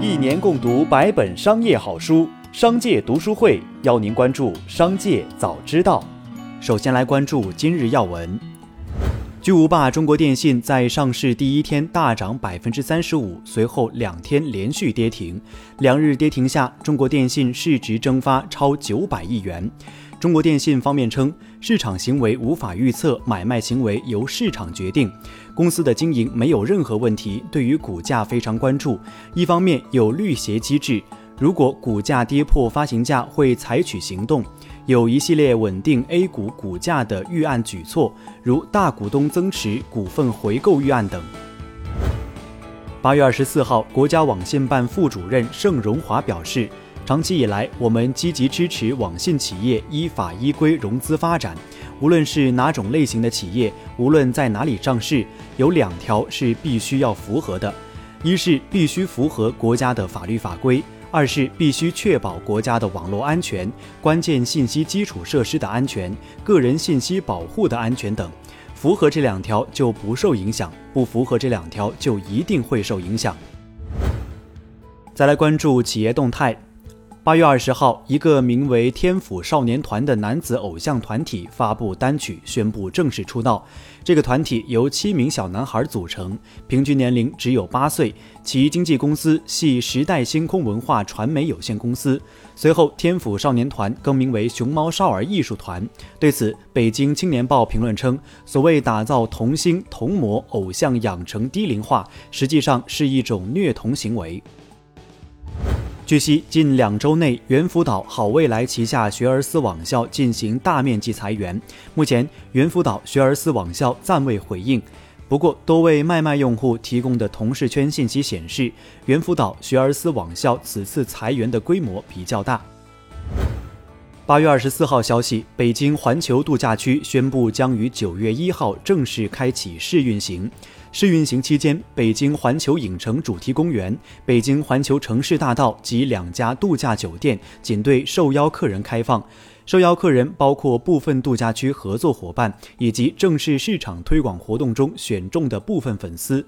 一年共读百本商业好书，商界读书会邀您关注商界早知道。首先来关注今日要闻。巨无霸中国电信在上市第一天大涨百分之三十五，随后两天连续跌停，两日跌停下，中国电信市值蒸发超九百亿元。中国电信方面称，市场行为无法预测，买卖行为由市场决定。公司的经营没有任何问题，对于股价非常关注。一方面有绿鞋机制，如果股价跌破发行价，会采取行动。有一系列稳定 A 股股价的预案举措，如大股东增持、股份回购预案等。八月二十四号，国家网信办副主任盛荣华表示。长期以来，我们积极支持网信企业依法依规融资发展。无论是哪种类型的企业，无论在哪里上市，有两条是必须要符合的：一是必须符合国家的法律法规；二是必须确保国家的网络安全、关键信息基础设施的安全、个人信息保护的安全等。符合这两条就不受影响，不符合这两条就一定会受影响。再来关注企业动态。八月二十号，一个名为“天府少年团”的男子偶像团体发布单曲，宣布正式出道。这个团体由七名小男孩组成，平均年龄只有八岁。其经纪公司系时代星空文化传媒有限公司。随后，天府少年团更名为熊猫少儿艺术团。对此，北京青年报评论称：“所谓打造童星、童模、偶像养成低龄化，实际上是一种虐童行为。”据悉，近两周内，猿辅导好未来旗下学而思网校进行大面积裁员。目前，猿辅导学而思网校暂未回应。不过，多位卖卖用户提供的同事圈信息显示，猿辅导学而思网校此次裁员的规模比较大。八月二十四号消息，北京环球度假区宣布将于九月一号正式开启试运行。试运行期间，北京环球影城主题公园、北京环球城市大道及两家度假酒店仅对受邀客人开放。受邀客人包括部分度假区合作伙伴以及正式市场推广活动中选中的部分粉丝。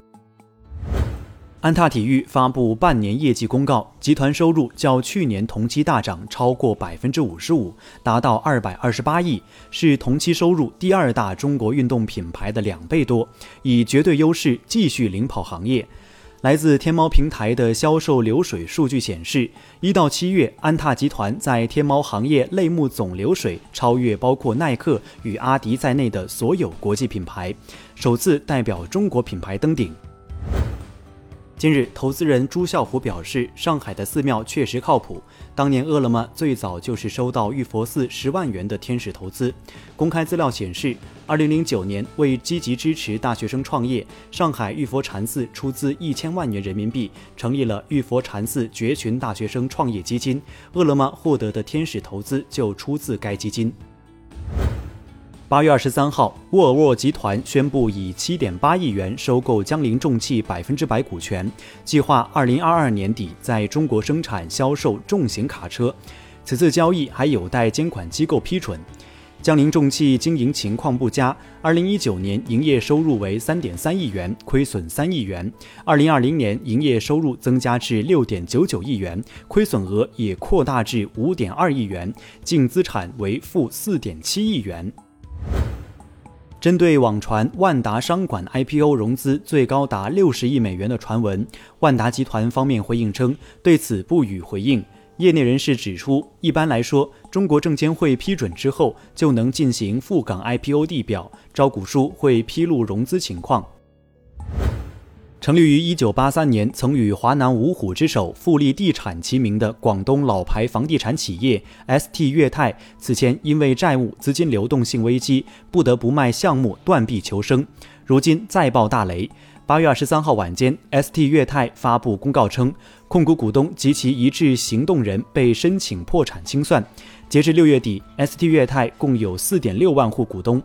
安踏体育发布半年业绩公告，集团收入较去年同期大涨超过百分之五十五，达到二百二十八亿，是同期收入第二大中国运动品牌的两倍多，以绝对优势继续领跑行业。来自天猫平台的销售流水数据显示，一到七月，安踏集团在天猫行业类目总流水超越包括耐克与阿迪在内的所有国际品牌，首次代表中国品牌登顶。近日，投资人朱啸虎表示，上海的寺庙确实靠谱。当年饿了么最早就是收到玉佛寺十万元的天使投资。公开资料显示，二零零九年为积极支持大学生创业，上海玉佛禅寺出资一千万元人民币，成立了玉佛禅寺绝群大学生创业基金。饿了么获得的天使投资就出自该基金。八月二十三号，沃尔沃集团宣布以七点八亿元收购江铃重汽百分之百股权，计划二零二二年底在中国生产销售重型卡车。此次交易还有待监管机构批准。江铃重汽经营情况不佳，二零一九年营业收入为三点三亿元，亏损三亿元；二零二零年营业收入增加至六点九九亿元，亏损额也扩大至五点二亿元，净资产为负四点七亿元。针对网传万达商管 IPO 融资最高达六十亿美元的传闻，万达集团方面回应称，对此不予回应。业内人士指出，一般来说，中国证监会批准之后就能进行赴港 IPO 地表，招股书会披露融资情况。成立于一九八三年，曾与华南五虎之首富力地产齐名的广东老牌房地产企业 ST 粤泰，此前因为债务、资金流动性危机，不得不卖项目断臂求生。如今再爆大雷。八月二十三号晚间，ST 粤泰发布公告称，控股股东及其一致行动人被申请破产清算。截至六月底，ST 粤泰共有四点六万户股东。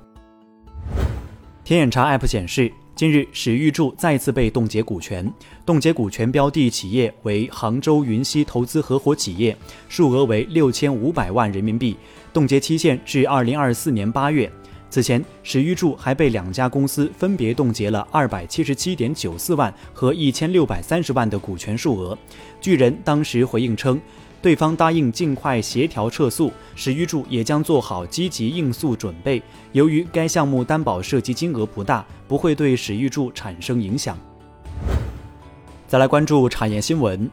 天眼查 App 显示。近日，史玉柱再次被冻结股权，冻结股权标的企业为杭州云溪投资合伙企业，数额为六千五百万人民币，冻结期限至二零二四年八月。此前，史玉柱还被两家公司分别冻结了二百七十七点九四万和一千六百三十万的股权数额。巨人当时回应称，对方答应尽快协调撤诉，史玉柱也将做好积极应诉准备。由于该项目担保涉及金额不大，不会对史玉柱产生影响。再来关注产业新闻。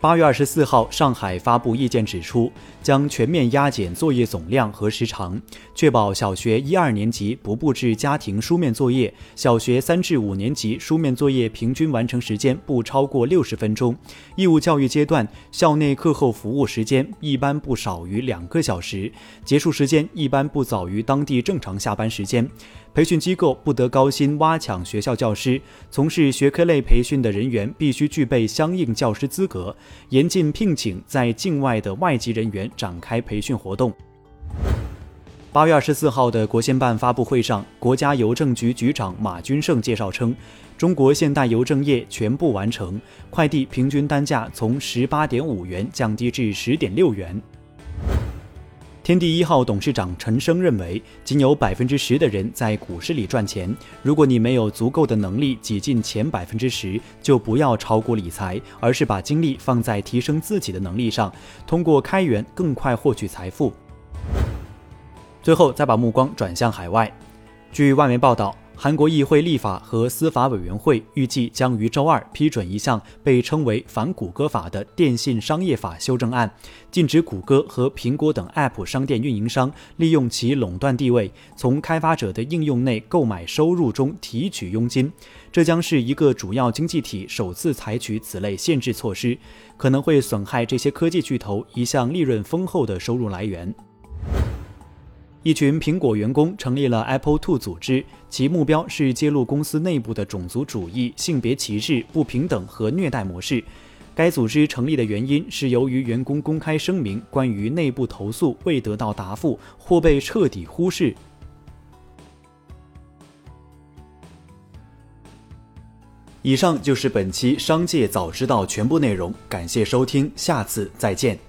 八月二十四号，上海发布意见指出，将全面压减作业总量和时长，确保小学一二年级不布置家庭书面作业，小学三至五年级书面作业平均完成时间不超过六十分钟。义务教育阶段，校内课后服务时间一般不少于两个小时，结束时间一般不早于当地正常下班时间。培训机构不得高薪挖抢学校教师，从事学科类培训的人员必须具备相应教师资格，严禁聘请在境外的外籍人员展开培训活动。八月二十四号的国新办发布会上，国家邮政局局长马军胜介绍称，中国现代邮政业全部完成，快递平均单价从十八点五元降低至十点六元。天地一号董事长陈升认为，仅有百分之十的人在股市里赚钱。如果你没有足够的能力挤进前百分之十，就不要炒股理财，而是把精力放在提升自己的能力上，通过开源更快获取财富。最后，再把目光转向海外。据外媒报道。韩国议会立法和司法委员会预计将于周二批准一项被称为“反谷歌法”的电信商业法修正案，禁止谷歌和苹果等 App 商店运营商利用其垄断地位，从开发者的应用内购买收入中提取佣金。这将是一个主要经济体首次采取此类限制措施，可能会损害这些科技巨头一项利润丰厚的收入来源。一群苹果员工成立了 Apple Two 组织，其目标是揭露公司内部的种族主义、性别歧视、不平等和虐待模式。该组织成立的原因是由于员工公开声明关于内部投诉未得到答复或被彻底忽视。以上就是本期《商界早知道》全部内容，感谢收听，下次再见。